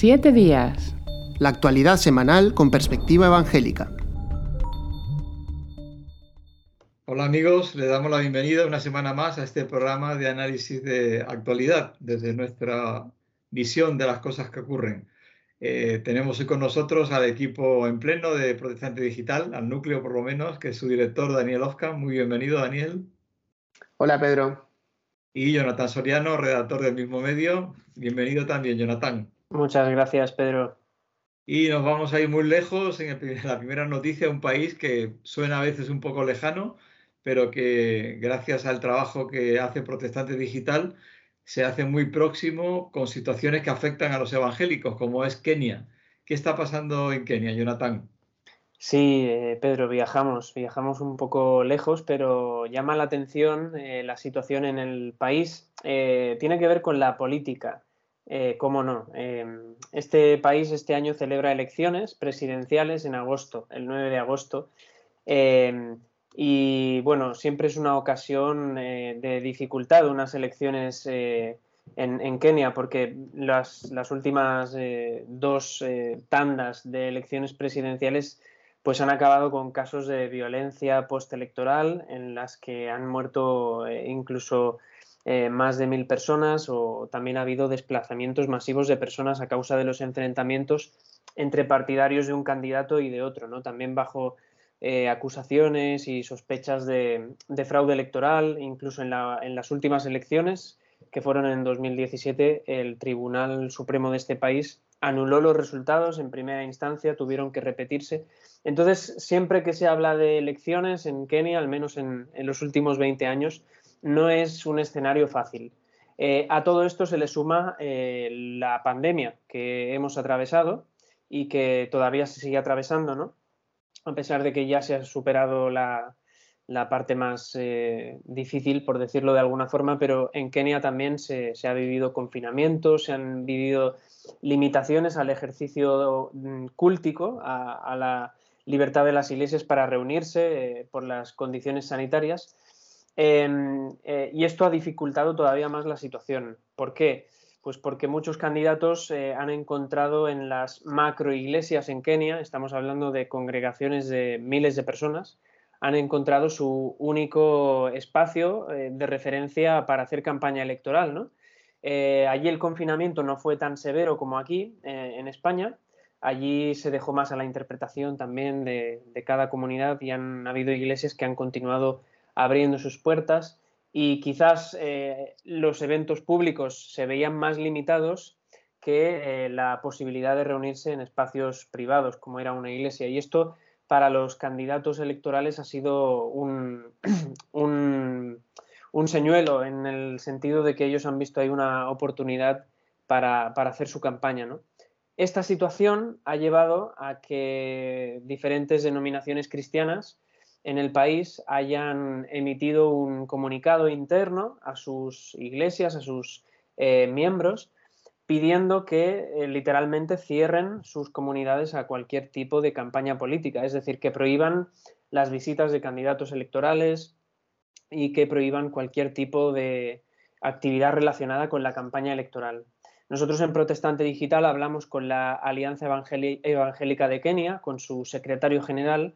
Siete días. La actualidad semanal con perspectiva evangélica. Hola amigos, le damos la bienvenida una semana más a este programa de análisis de actualidad desde nuestra visión de las cosas que ocurren. Eh, tenemos hoy con nosotros al equipo en pleno de Protestante Digital, al núcleo por lo menos, que es su director Daniel Oscar. Muy bienvenido, Daniel. Hola, Pedro. Y Jonathan Soriano, redactor del mismo medio. Bienvenido también, Jonathan. Muchas gracias, Pedro. Y nos vamos a ir muy lejos en la primera noticia, un país que suena a veces un poco lejano, pero que gracias al trabajo que hace Protestante Digital se hace muy próximo con situaciones que afectan a los evangélicos, como es Kenia. ¿Qué está pasando en Kenia, Jonathan? Sí, eh, Pedro, viajamos, viajamos un poco lejos, pero llama la atención eh, la situación en el país. Eh, tiene que ver con la política, cómo no. este país este año celebra elecciones presidenciales en agosto, el 9 de agosto. Y bueno, siempre es una ocasión eh, de dificultad unas elecciones eh, en, Kenia, porque las, últimas eh, dos tandas de elecciones presidenciales pues han acabado con casos de violencia postelectoral en las que han muerto incluso más de mil personas o también ha habido desplazamientos masivos de personas a causa de los enfrentamientos entre partidarios de un candidato y de otro, ¿no? También bajo eh, acusaciones y sospechas de, fraude electoral, incluso en, las últimas elecciones, que fueron en 2017, el Tribunal Supremo de este país anuló los resultados en primera instancia, tuvieron que repetirse. Entonces, siempre que se habla de elecciones en Kenia, al menos en, los últimos 20 años, no es un escenario fácil. Eh, a todo esto se le suma eh, la pandemia que hemos atravesado y que todavía se sigue atravesando, ¿no? a pesar de que ya se ha superado la, parte más eh, difícil, por decirlo de alguna forma, pero en Kenia también se, ha vivido confinamiento, se han vivido limitaciones al ejercicio mm, cúltico, a, la libertad de las iglesias para reunirse por las condiciones sanitarias. Em, eh, y esto ha dificultado todavía más la situación. ¿Por qué? Pues porque muchos candidatos eh, han encontrado en las macro iglesias en Kenia, estamos hablando de congregaciones de miles de personas, han encontrado su único espacio eh, de referencia para hacer campaña electoral. Eh, allí el confinamiento no fue tan severo como aquí, en España. Allí se dejó más a la interpretación también de cada comunidad y han habido iglesias que han continuado abriendo sus puertas y quizás eh, los eventos públicos se veían más limitados que eh, la posibilidad de reunirse en espacios privados, como era una iglesia. Y esto para los candidatos electorales ha sido un, un, señuelo en el sentido de que ellos han visto ahí una oportunidad para, hacer su campaña. Esta situación ha llevado a que diferentes denominaciones cristianas en el país hayan emitido un comunicado interno a sus iglesias, a sus eh, miembros, pidiendo que eh, literalmente cierren sus comunidades a cualquier tipo de campaña política, es decir, que prohíban las visitas de candidatos electorales y que prohíban cualquier tipo de actividad relacionada con la campaña electoral. Nosotros en Protestante Digital hablamos con la Alianza Evangélica de Kenia, con su secretario general,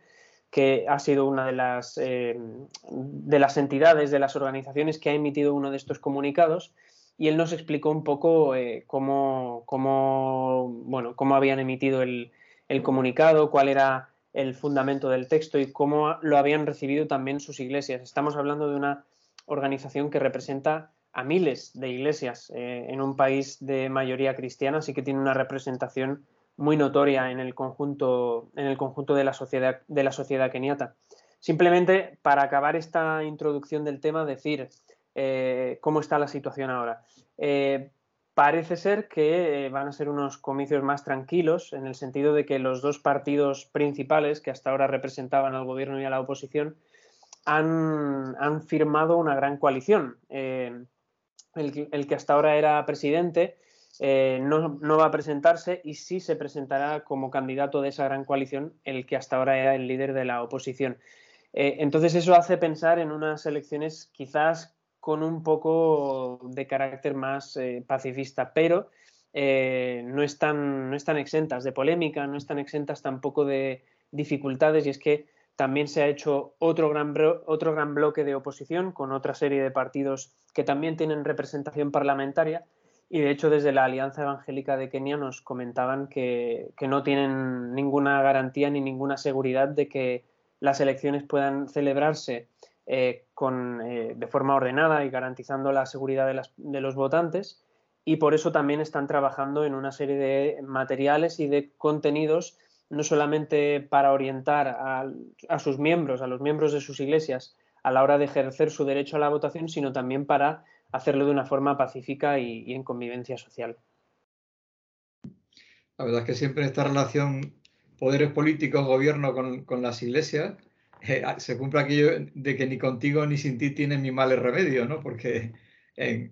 que ha sido una de las, eh, de las entidades, de las organizaciones que ha emitido uno de estos comunicados y él nos explicó un poco eh, cómo, bueno, cómo habían emitido el, comunicado, cuál era el fundamento del texto y cómo lo habían recibido también sus iglesias. Estamos hablando de una organización que representa a miles de iglesias eh, en un país de mayoría cristiana, así que tiene una representación muy notoria en el conjunto, en el conjunto de, la sociedad, de la sociedad keniata. Simplemente para acabar esta introducción del tema, decir eh, cómo está la situación ahora. Eh, parece ser que eh, van a ser unos comicios más tranquilos, en el sentido de que los dos partidos principales que hasta ahora representaban al gobierno y a la oposición han, han firmado una gran coalición. El, el, que hasta ahora era presidente eh, no, va a presentarse y sí se presentará como candidato de esa gran coalición el que hasta ahora era el líder de la oposición. Eh, entonces eso hace pensar en unas elecciones quizás con un poco de carácter más eh, pacifista, pero no, están, no están exentas de polémica, no están exentas tampoco de dificultades y es que también se ha hecho otro gran, otro gran bloque de oposición con otra serie de partidos que también tienen representación parlamentaria y de hecho desde la Alianza Evangélica de Kenia nos comentaban que, no tienen ninguna garantía ni ninguna seguridad de que las elecciones puedan celebrarse eh, con, eh, de forma ordenada y garantizando la seguridad de, de los votantes. Y por eso también están trabajando en una serie de materiales y de contenidos, no solamente para orientar a, sus miembros, a los miembros de sus iglesias, a la hora de ejercer su derecho a la votación, sino también para hacerlo de una forma pacífica y, en convivencia social. La verdad es que siempre esta relación poderes políticos, gobierno con, las iglesias, eh, se cumple aquello de que ni contigo ni sin ti tienen mi mal remedio, ¿no? Porque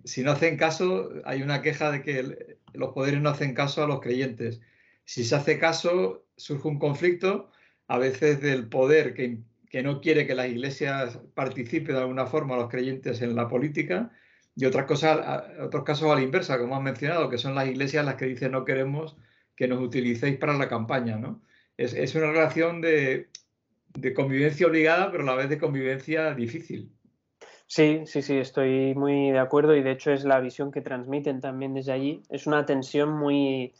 si no hacen caso, hay una queja de que los poderes no hacen caso a los creyentes. Si se hace caso, surge un conflicto, a veces del poder que, no quiere que las iglesias participen de alguna forma, los creyentes, en la política, y otras cosas, otros casos a la inversa, como has mencionado, que son las iglesias las que dicen no queremos que nos utilicéis para la campaña. ¿no? Es, una relación de, de convivencia obligada, pero a la vez de convivencia difícil. Sí, sí, sí, estoy muy de acuerdo y de hecho es la visión que transmiten también desde allí. Es una tensión muy,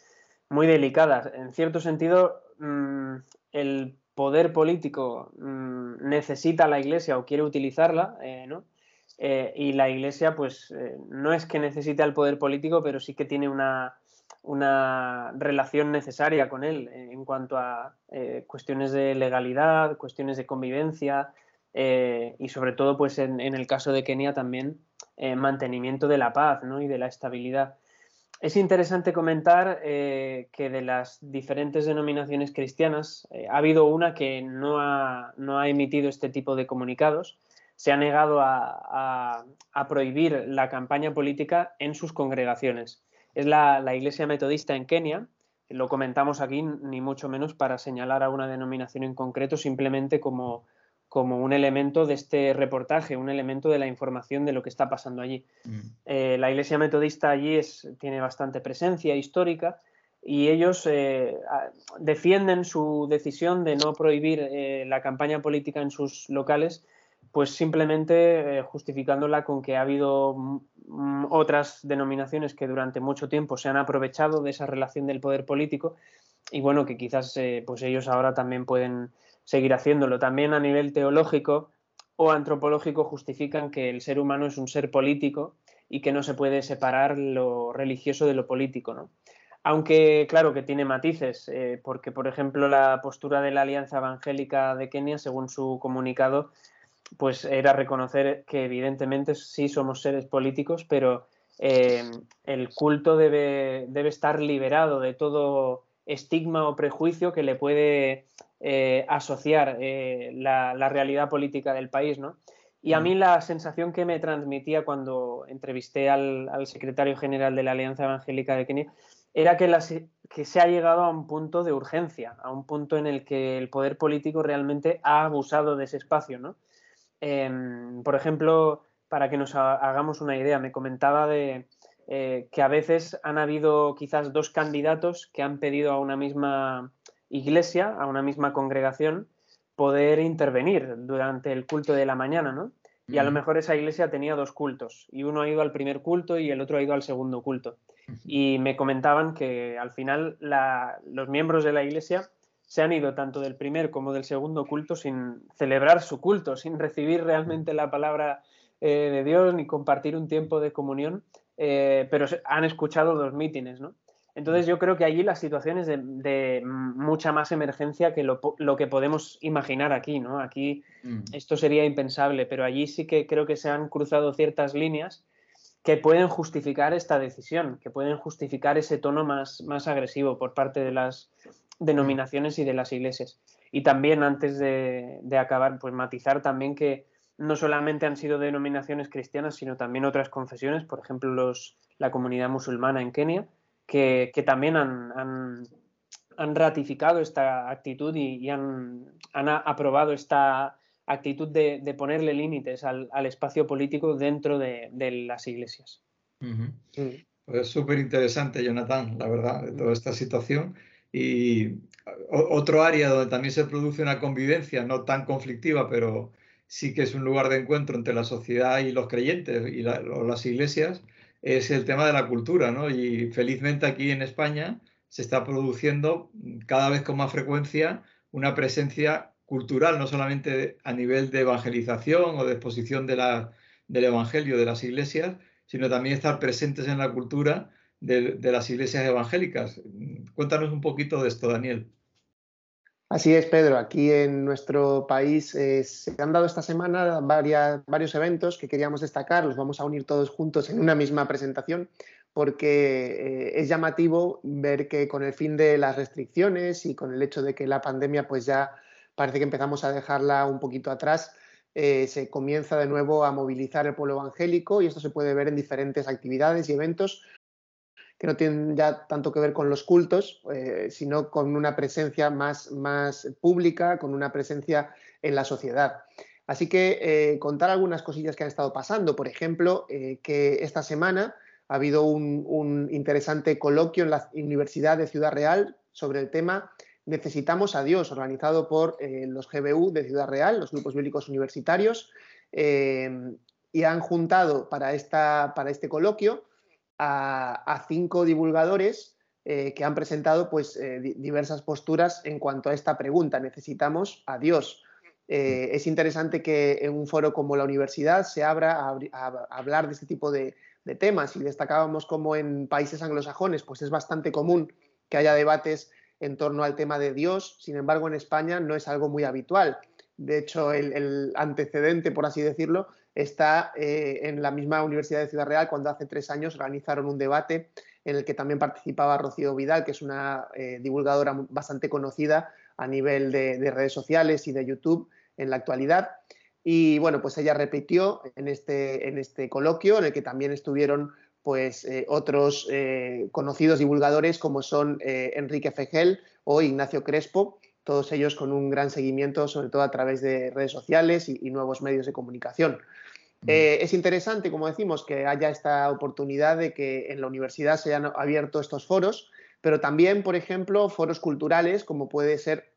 muy delicada. En cierto sentido, mm, el poder político mm, necesita la Iglesia o quiere utilizarla, eh, ¿no? Eh, y la Iglesia, pues, eh, no es que necesite al poder político, pero sí que tiene una, una relación necesaria con él en cuanto a cuestiones de legalidad, cuestiones de convivencia, eh, y sobre todo pues en, el caso de Kenia también eh, mantenimiento de la paz y de la estabilidad. Es interesante comentar eh, que de las diferentes denominaciones cristianas ha habido una que no ha, no ha, emitido este tipo de comunicados, se ha negado a, a, prohibir la campaña política en sus congregaciones. Es la, la Iglesia Metodista en Kenia, lo comentamos aquí ni mucho menos para señalar a una denominación en concreto, simplemente como como un elemento de este reportaje, un elemento de la información de lo que está pasando allí. Mm. Eh, la Iglesia Metodista allí es, tiene bastante presencia histórica y ellos eh, defienden su decisión de no prohibir eh, la campaña política en sus locales, pues simplemente justificándola con que ha habido otras denominaciones que durante mucho tiempo se han aprovechado de esa relación del poder político y bueno, que quizás pues ellos ahora también pueden seguir haciéndolo. También a nivel teológico o antropológico justifican que el ser humano es un ser político y que no se puede separar lo religioso de lo político. ¿no? Aunque, claro, que tiene matices, eh, porque, por ejemplo, la postura de la Alianza Evangélica de Kenia, según su comunicado, pues era reconocer que evidentemente sí somos seres políticos, pero eh, el culto debe, debe estar liberado de todo estigma o prejuicio que le puede eh, asociar eh, la, realidad política del país, ¿no? Y a mí la sensación que me transmitía cuando entrevisté al, secretario general de la Alianza Evangélica de Kenia era que, que, se ha llegado a un punto de urgencia, a un punto en el que el poder político realmente ha abusado de ese espacio, ¿no? Em, por ejemplo, para que nos hagamos una idea, me comentaba de eh, que a veces han habido quizás dos candidatos que han pedido a una misma iglesia, a una misma congregación, poder intervenir durante el culto de la mañana, ¿no? Y a lo mejor esa iglesia tenía dos cultos, y uno ha ido al primer culto y el otro ha ido al segundo culto. Y me comentaban que al final los miembros de la iglesia se han ido tanto del primer como del segundo culto sin celebrar su culto, sin recibir realmente la palabra eh, de Dios ni compartir un tiempo de comunión, eh, pero han escuchado dos mítines, ¿no? Entonces yo creo que allí la situación es de, mucha más emergencia que lo, que podemos imaginar aquí, ¿no? Aquí mm. esto sería impensable, pero allí sí que creo que se han cruzado ciertas líneas que pueden justificar esta decisión, que pueden justificar ese tono más, más agresivo por parte de las denominaciones y de las iglesias. Y también antes de, acabar, pues matizar también que no solamente han sido denominaciones cristianas, sino también otras confesiones, por ejemplo los, la comunidad musulmana en Kenia, que, también han, ratificado esta actitud y, han, aprobado esta actitud de, ponerle límites al, espacio político dentro de, las iglesias. Pues súper interesante, Jonathan, la verdad, de toda esta situación. Y otro área donde también se produce una convivencia, no tan conflictiva, pero sí que es un lugar de encuentro entre la sociedad y los creyentes y las iglesias, es el tema de la cultura, ¿no? Y felizmente aquí en España se está produciendo cada vez con más frecuencia una presencia cultural, no solamente a nivel de evangelización o de exposición de la, del Evangelio de las iglesias, sino también estar presentes en la cultura de, las iglesias evangélicas. Cuéntanos un poquito de esto, Daniel. Así es, Pedro. Aquí en nuestro país eh, se han dado esta semana varios eventos que queríamos destacar. Los vamos a unir todos juntos en una misma presentación porque eh, es llamativo ver que con el fin de las restricciones y con el hecho de que la pandemia pues ya parece que empezamos a dejarla un poquito atrás, eh, se comienza de nuevo a movilizar el pueblo evangélico y esto se puede ver en diferentes actividades y eventos que no tienen ya tanto que ver con los cultos, eh, sino con una presencia más, más pública, con una presencia en la sociedad. Así que contar algunas cosillas que han estado pasando. Por ejemplo, que esta semana ha habido un, interesante coloquio en la Universidad de Ciudad Real sobre el tema Necesitamos a Dios, organizado por eh, los GBU de Ciudad Real, los grupos bíblicos universitarios, eh, y han juntado para, esta, para este coloquio a, cinco divulgadores eh, que han presentado pues, diversas posturas en cuanto a esta pregunta, necesitamos a Dios. es interesante que en un foro como la universidad se abra a hablar de este tipo de temas y destacábamos como en países anglosajones pues es bastante común que haya debates en torno al tema de Dios, sin embargo en España no es algo muy habitual. De hecho, el, antecedente, por así decirlo, está eh, en la misma Universidad de Ciudad Real cuando hace tres años organizaron un debate en el que también participaba Rocío Vidal, que es una eh, divulgadora bastante conocida a nivel de redes sociales y de YouTube en la actualidad. Y bueno, pues ella repitió en este, en este coloquio, en el que también estuvieron pues eh, otros conocidos divulgadores como son Enrique Fejel o Ignacio Crespo, todos ellos con un gran seguimiento, sobre todo a través de redes sociales y, nuevos medios de comunicación. es interesante, como decimos, que haya esta oportunidad de que en la universidad se hayan abierto estos foros, pero también, por ejemplo, foros culturales, como puede ser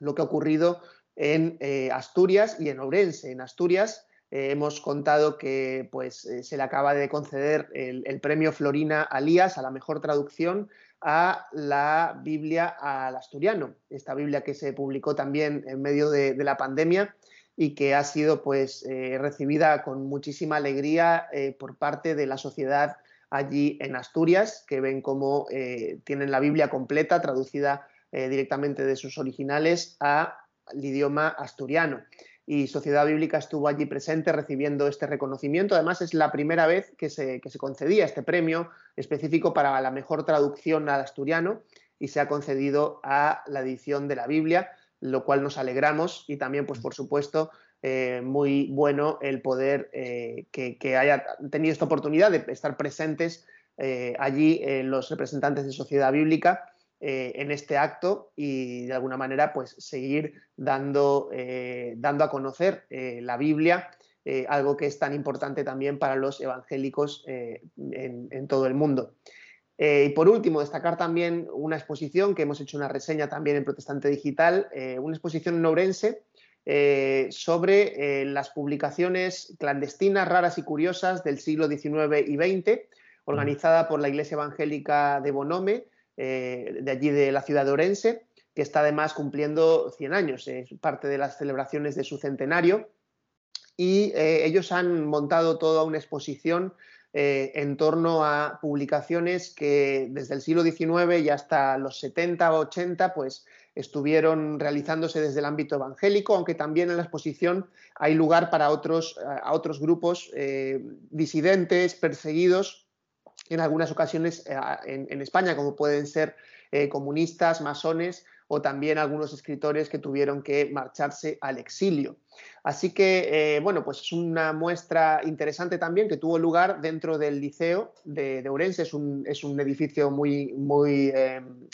lo que ha ocurrido en eh, Asturias y en Ourense. En Asturias eh, hemos contado que pues, eh, se le acaba de conceder el, premio Florina Alías a la mejor traducción a la Biblia al asturiano, esta Biblia que se publicó también en medio de, la pandemia y que ha sido pues, recibida con muchísima alegría por parte de la sociedad allí en Asturias, que ven cómo tienen la Biblia completa, traducida directamente de sus originales a el idioma asturiano. Y Sociedad Bíblica estuvo allí presente recibiendo este reconocimiento. Además, es la primera vez que se, concedía este premio específico para la mejor traducción al asturiano y se ha concedido a la edición de la Biblia, lo cual nos alegramos y también, pues por supuesto, eh, muy bueno el poder eh, que, haya tenido esta oportunidad de estar presentes eh, allí los representantes de Sociedad Bíblica eh, en este acto y de alguna manera pues seguir dando, eh, dando a conocer eh, la Biblia, algo que es tan importante también para los evangélicos en, todo el mundo. y por último, destacar también una exposición que hemos hecho una reseña también en Protestante Digital, una exposición norense sobre las publicaciones clandestinas, raras y curiosas del siglo XIX y XX, organizada por la Iglesia Evangélica de Bonome, eh, de allí de la ciudad de Orense, que está además cumpliendo 100 años, es parte de las celebraciones de su centenario. Y eh, ellos han montado toda una exposición eh, en torno a publicaciones que desde el siglo XIX y hasta los 70 o 80 pues, estuvieron realizándose desde el ámbito evangélico, aunque también en la exposición hay lugar para otros, a otros grupos disidentes, perseguidos en algunas ocasiones eh, en, España, como pueden ser eh, comunistas, masones o también algunos escritores que tuvieron que marcharse al exilio. Así que, eh, bueno, pues es una muestra interesante también que tuvo lugar dentro del Liceo de, Ourense. Es un, edificio muy, muy,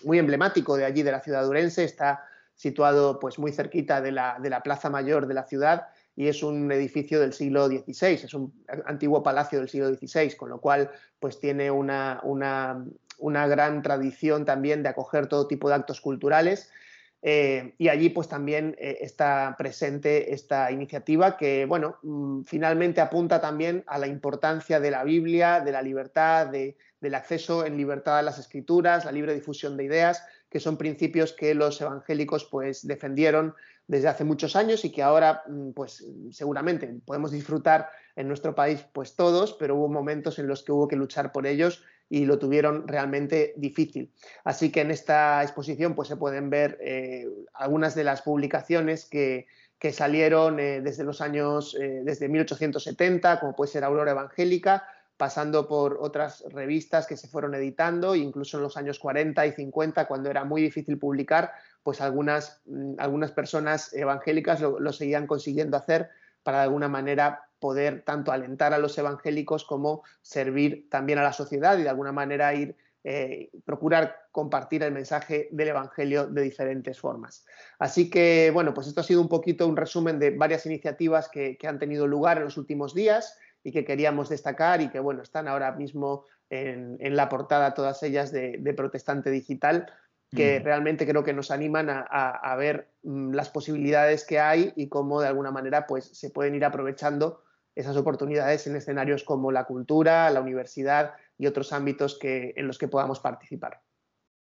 muy emblemático de allí, de la ciudad de Ourense. Está situado pues, muy cerquita de la, de la Plaza Mayor de la ciudad y es un edificio del siglo XVI, es un antiguo palacio del siglo XVI, con lo cual pues tiene una, una gran tradición también de acoger todo tipo de actos culturales eh, y allí pues también eh, está presente esta iniciativa que, bueno, mm, finalmente apunta también a la importancia de la Biblia, de la libertad, del acceso en libertad a las escrituras, la libre difusión de ideas, que son principios que los evangélicos pues defendieron desde hace muchos años y que ahora mm, pues seguramente podemos disfrutar en nuestro país pues todos, pero hubo momentos en los que hubo que luchar por ellos y lo tuvieron realmente difícil. Así que en esta exposición pues, se pueden ver eh, algunas de las publicaciones que, salieron eh, desde los años, eh, desde 1870, como puede ser Aurora Evangélica, pasando por otras revistas que se fueron editando, incluso en los años 40 y 50, cuando era muy difícil publicar, pues algunas, mm, algunas personas evangélicas lo, seguían consiguiendo hacer para de alguna manera poder tanto alentar a los evangélicos como servir también a la sociedad y de alguna manera ir eh, procurar compartir el mensaje del Evangelio de diferentes formas. Así que, bueno, pues esto ha sido un poquito un resumen de varias iniciativas que, han tenido lugar en los últimos días y que queríamos destacar y que, bueno, están ahora mismo en, la portada todas ellas de, Protestante Digital, que realmente creo que nos animan a, ver mm, las posibilidades que hay y cómo de alguna manera pues, se pueden ir aprovechando esas oportunidades en escenarios como la cultura, la universidad y otros ámbitos que, en los que podamos participar.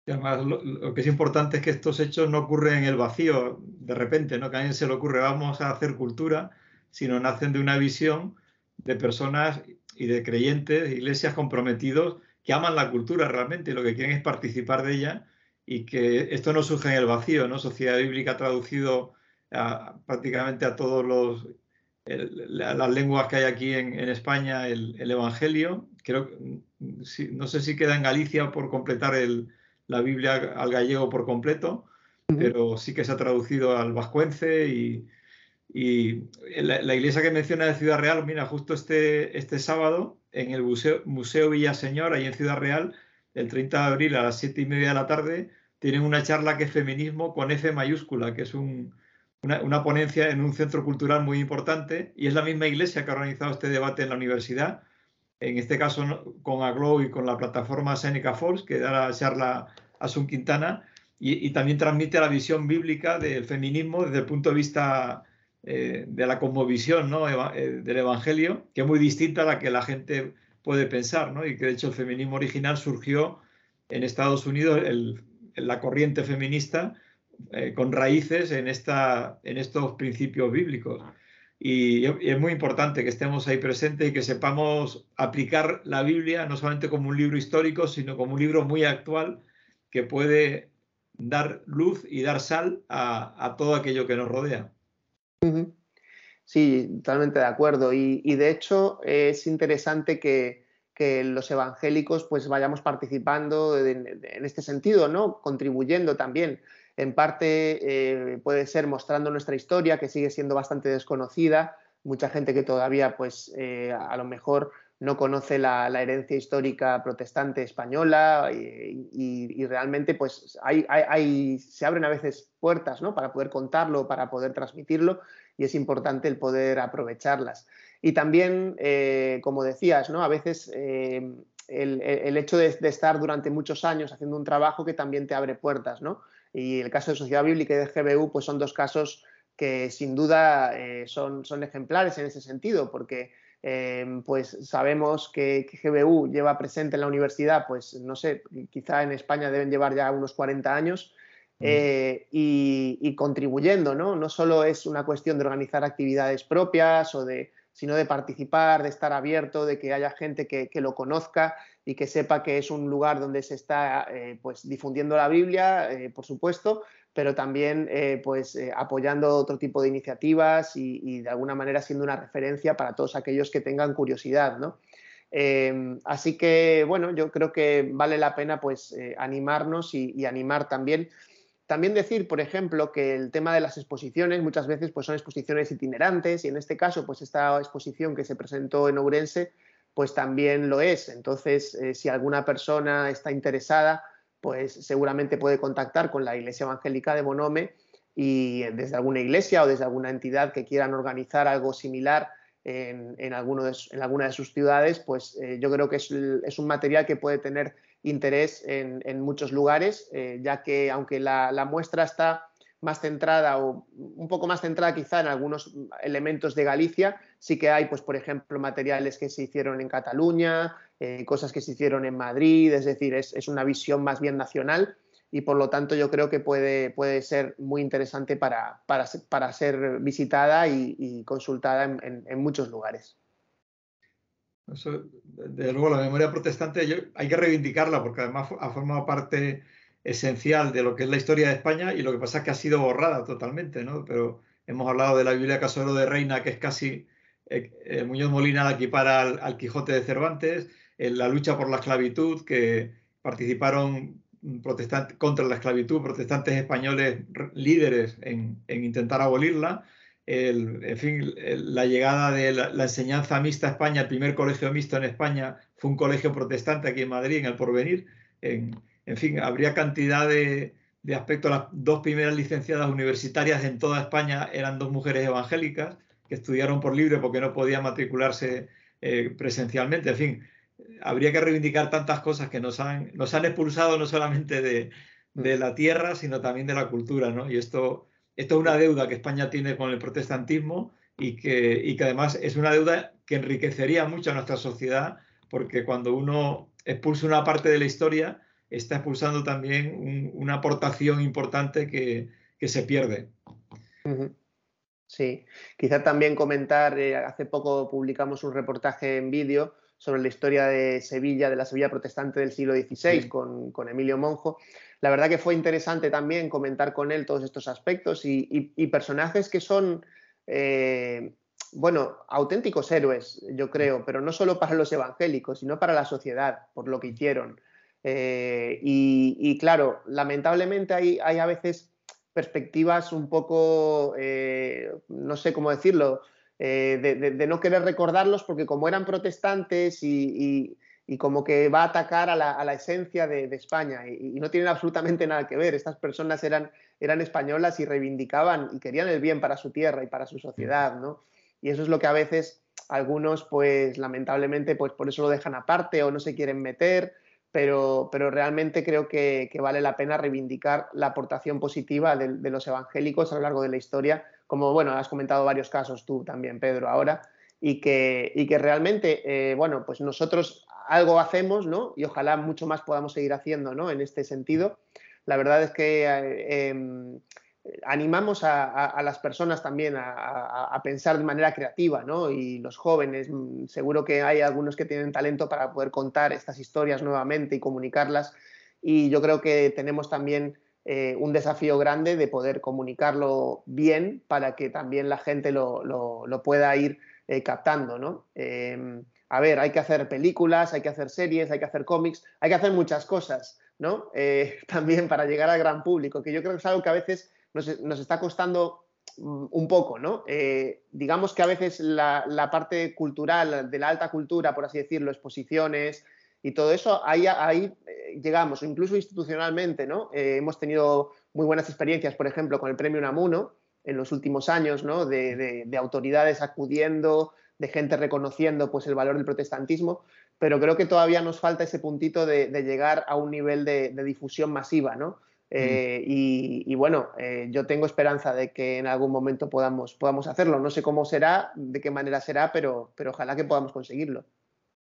además, lo, que es importante es que estos hechos no ocurren en el vacío, de repente, ¿no? que a alguien se le ocurre vamos a hacer cultura, sino nacen de una visión de personas y de creyentes, iglesias comprometidos que aman la cultura realmente y lo que quieren es participar de ella y que esto no surge en el vacío, ¿no? Sociedad Bíblica ha traducido prácticamente a todos los las lenguas que hay aquí en, España, el, Evangelio. Creo, no sé si queda en Galicia por completar la Biblia al gallego por completo, pero sí que se ha traducido al vascuence y, la, iglesia que menciona de Ciudad Real, mira, justo este, este sábado en el Museo, Museo Villaseñor, ahí en Ciudad Real, el 30 de abril a las 7 y media de la tarde, tienen una charla que es feminismo con F mayúscula, que es un, una, ponencia en un centro cultural muy importante y es la misma iglesia que ha organizado este debate en la universidad, en este caso con Aglow y con la plataforma Seneca Falls, que da la charla Asun Quintana, y, también transmite la visión bíblica del feminismo desde el punto de vista eh, de la conmovisión ¿no? Eh, del Evangelio, que es muy distinta a la que la gente puede pensar, ¿no? y que de hecho el feminismo original surgió en Estados Unidos, el, la corriente feminista, eh, con raíces en, esta, en estos principios bíblicos. Y, es muy importante que estemos ahí presentes y que sepamos aplicar la Biblia no solamente como un libro histórico, sino como un libro muy actual que puede dar luz y dar sal a, todo aquello que nos rodea. Sí, totalmente de acuerdo. Y, de hecho es interesante que, los evangélicos pues vayamos participando en, este sentido, ¿no? Contribuyendo también en parte eh, puede ser mostrando nuestra historia, que sigue siendo bastante desconocida. Mucha gente que todavía, pues, eh, a lo mejor no conoce la, herencia histórica protestante española y, realmente pues hay, se abren a veces puertas ¿no? para poder contarlo, para poder transmitirlo y es importante el poder aprovecharlas. Y también, eh, como decías, ¿no? a veces el, hecho de, de, estar durante muchos años haciendo un trabajo que también te abre puertas, ¿no? Y el caso de Sociedad Bíblica y de GBU pues son dos casos que sin duda eh, son, son, ejemplares en ese sentido, porque em, pues sabemos que, GBU lleva presente en la universidad, pues no sé, quizá en España deben llevar ya unos 40 años, eh, y, contribuyendo, ¿no? No solo es una cuestión de organizar actividades propias o de sino de participar, de estar abierto, de que haya gente que, lo conozca y que sepa que es un lugar donde se está eh, pues, difundiendo la Biblia, eh, por supuesto, pero también eh, pues, apoyando otro tipo de iniciativas y, de alguna manera siendo una referencia para todos aquellos que tengan curiosidad. así que, bueno, yo creo que vale la pena pues, animarnos y animar también también decir, por ejemplo, que el tema de las exposiciones muchas veces pues, son exposiciones itinerantes y en este caso, pues esta exposición que se presentó en Ourense, pues también lo es. Entonces, eh, si alguna persona está interesada, pues seguramente puede contactar con la Iglesia Evangélica de Bonome y desde alguna iglesia o desde alguna entidad que quieran organizar algo similar en, de, en alguna de sus ciudades, pues eh, yo creo que es, es, un material que puede tener interés en, en muchos lugares, eh, ya que aunque la, muestra está más centrada o un poco más centrada quizá en algunos elementos de Galicia, sí que hay, pues por ejemplo, materiales que se hicieron en Cataluña, eh, cosas que se hicieron en Madrid, es decir, es, es, una visión más bien nacional y por lo tanto yo creo que puede, puede ser muy interesante para, para, para ser visitada y, y consultada en, en, en, muchos lugares. Eso, desde luego, la memoria protestante yo, hay que reivindicarla porque además ha formado parte esencial de lo que es la historia de España y lo que pasa es que ha sido borrada totalmente, ¿no? Pero hemos hablado de la Biblia Casero de Reina, que es casi eh, eh, Muñoz Molina la equipara al, al, Quijote de Cervantes, en la lucha por la esclavitud, que participaron contra la esclavitud, protestantes españoles líderes en, en intentar abolirla. En fin, la llegada de la, la, enseñanza mixta a España, el primer colegio mixto en España fue un colegio protestante aquí en Madrid, en el Porvenir. En, en fin, habría cantidad de, de, aspectos. Las dos primeras licenciadas universitarias en toda España eran dos mujeres evangélicas que estudiaron por libre porque no podían matricularse eh, presencialmente. En fin, habría que reivindicar tantas cosas que nos han, expulsado no solamente de, la tierra, sino también de la cultura, ¿no? Y esto, esto es una deuda que España tiene con el protestantismo y que, y que además es una deuda que enriquecería mucho a nuestra sociedad, porque cuando uno expulsa una parte de la historia, está expulsando también un, una aportación importante que, que se pierde. Sí, quizá también comentar, eh, hace poco publicamos un reportaje en vídeo sobre la historia de Sevilla, de la Sevilla protestante del siglo XVI, sí. con, con, Emilio Monjo. La verdad que fue interesante también comentar con él todos estos aspectos y, y, y personajes que son, eh, bueno, auténticos héroes, yo creo, pero no solo para los evangélicos, sino para la sociedad, por lo que hicieron. Eh, y, claro, lamentablemente hay, a veces perspectivas un poco, eh, no sé cómo decirlo, eh, de, no querer recordarlos porque como eran protestantes y, como que va a atacar a la, a la esencia de, España y, no tienen absolutamente nada que ver. Estas personas eran, eran españolas y reivindicaban y querían el bien para su tierra y para su sociedad, ¿no? Y eso es lo que a veces algunos, pues lamentablemente, pues por eso lo dejan aparte o no se quieren meter. Pero, pero, realmente creo que, vale la pena reivindicar la aportación positiva de, los evangélicos a lo largo de la historia como bueno, has comentado varios casos tú también, Pedro, ahora, y que, y que realmente, eh, bueno, pues nosotros algo hacemos, ¿no? Y ojalá mucho más podamos seguir haciendo, ¿no? En este sentido. La verdad es que eh, eh, animamos a, a, a, las personas también a, a, pensar de manera creativa, ¿no? Y los jóvenes, mm, seguro que hay algunos que tienen talento para poder contar estas historias nuevamente y comunicarlas. Y yo creo que tenemos también eh, un desafío grande de poder comunicarlo bien para que también la gente lo, lo, lo pueda ir eh, captando, ¿no? Eh, a ver, hay que hacer películas, hay que hacer series, hay que hacer cómics, hay que hacer muchas cosas, ¿no? Eh, también para llegar al gran público, que yo creo que es algo que a veces nos, nos está costando mm, un poco, ¿no? Eh, digamos que a veces la, parte cultural, de la alta cultura, por así decirlo, exposiciones, y todo eso, ahí, eh, llegamos, incluso institucionalmente, ¿no? Eh, hemos tenido muy buenas experiencias, por ejemplo, con el premio Unamuno en los últimos años, ¿no? De, autoridades acudiendo, de gente reconociendo pues, el valor del protestantismo, pero creo que todavía nos falta ese puntito de, de llegar a un nivel de, difusión masiva, ¿no? Eh, mm. y, y, bueno, eh, yo tengo esperanza de que en algún momento podamos, podamos hacerlo. No sé cómo será, de qué manera será, pero, pero ojalá que podamos conseguirlo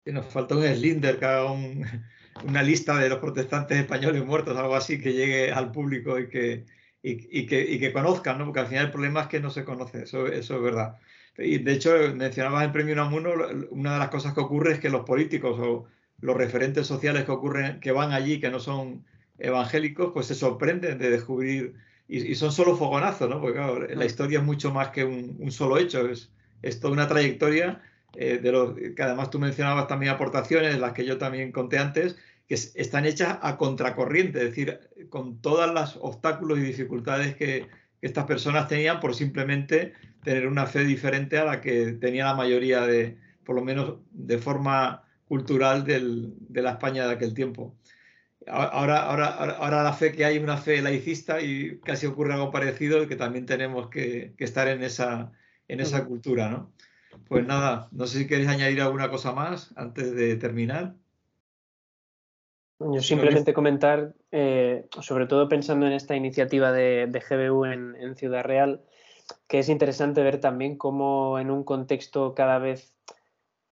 que nos falta un Slinder que haga un, una lista de los protestantes españoles muertos, algo así, que llegue al público y que, y, y, que, y que conozcan, ¿no? porque al final el problema es que no se conoce, eso, eso es verdad. Y de hecho, mencionabas el premio Unamuno, una de las cosas que ocurre es que los políticos o los referentes sociales que ocurren, que van allí, que no son evangélicos, pues se sorprenden de descubrir, y, y son solo fogonazos, ¿no? porque claro, la historia es mucho más que un, un solo hecho, es, es toda una trayectoria eh, de los que además tú mencionabas también aportaciones, las que yo también conté antes, que están hechas a contracorriente, es decir, con todos los obstáculos y dificultades que, que, estas personas tenían por simplemente tener una fe diferente a la que tenía la mayoría de, por lo menos de forma cultural del, de la España de aquel tiempo. Ahora, ahora, ahora la fe que hay una fe laicista y casi ocurre algo parecido y que también tenemos que, estar en esa, en esa cultura, ¿no? Pues nada, no sé si queréis añadir alguna cosa más antes de terminar. Yo simplemente comentar, eh, sobre todo pensando en esta iniciativa de, GBU en, Ciudad Real, que es interesante ver también cómo en un contexto cada vez,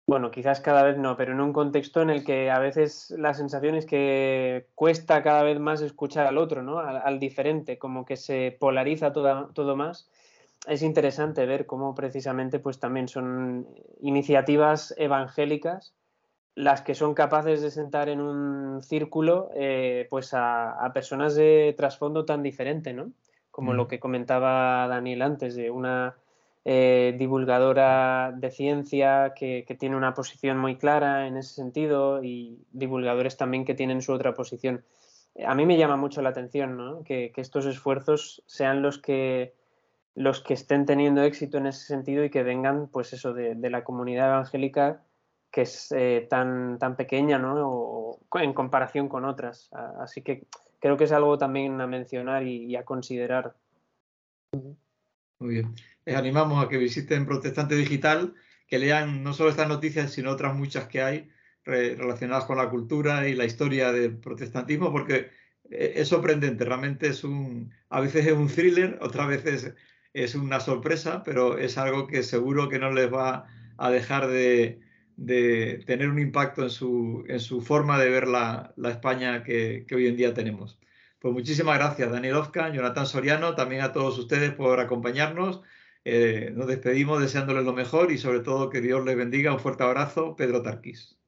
bueno, quizás cada vez no, pero en un contexto en el que a veces la sensación es que cuesta cada vez más escuchar al otro, ¿no? Al, diferente, como que se polariza todo más. Es interesante ver cómo precisamente pues también son iniciativas evangélicas las que son capaces de sentar en un círculo eh, pues a, personas de trasfondo tan diferente, ¿no? Como lo que comentaba Daniel antes, de una eh, divulgadora de ciencia que, tiene una posición muy clara en ese sentido y divulgadores también que tienen su otra posición. A mí me llama mucho la atención ¿no? que, estos esfuerzos sean los que, los que estén teniendo éxito en ese sentido y que vengan, pues eso, de, la comunidad evangélica que es eh, tan, tan pequeña ¿no? en comparación con otras. Así que creo que es algo también a mencionar y, a considerar. Muy bien. Les animamos a que visiten Protestante Digital, que lean no solo estas noticias, sino otras muchas que hay relacionadas con la cultura y la historia del protestantismo, porque eh, es sorprendente, realmente es un, a veces es un thriller, otras veces es una sorpresa, pero es algo que seguro que no les va a dejar de, de tener un impacto en su, en su forma de ver la, España que, hoy en día tenemos. Pues muchísimas gracias, Daniel Ofka, Jonathan Soriano, también a todos ustedes por acompañarnos. Eh, nos despedimos deseándoles lo mejor y sobre todo que Dios les bendiga. Un fuerte abrazo, Pedro Tarquís.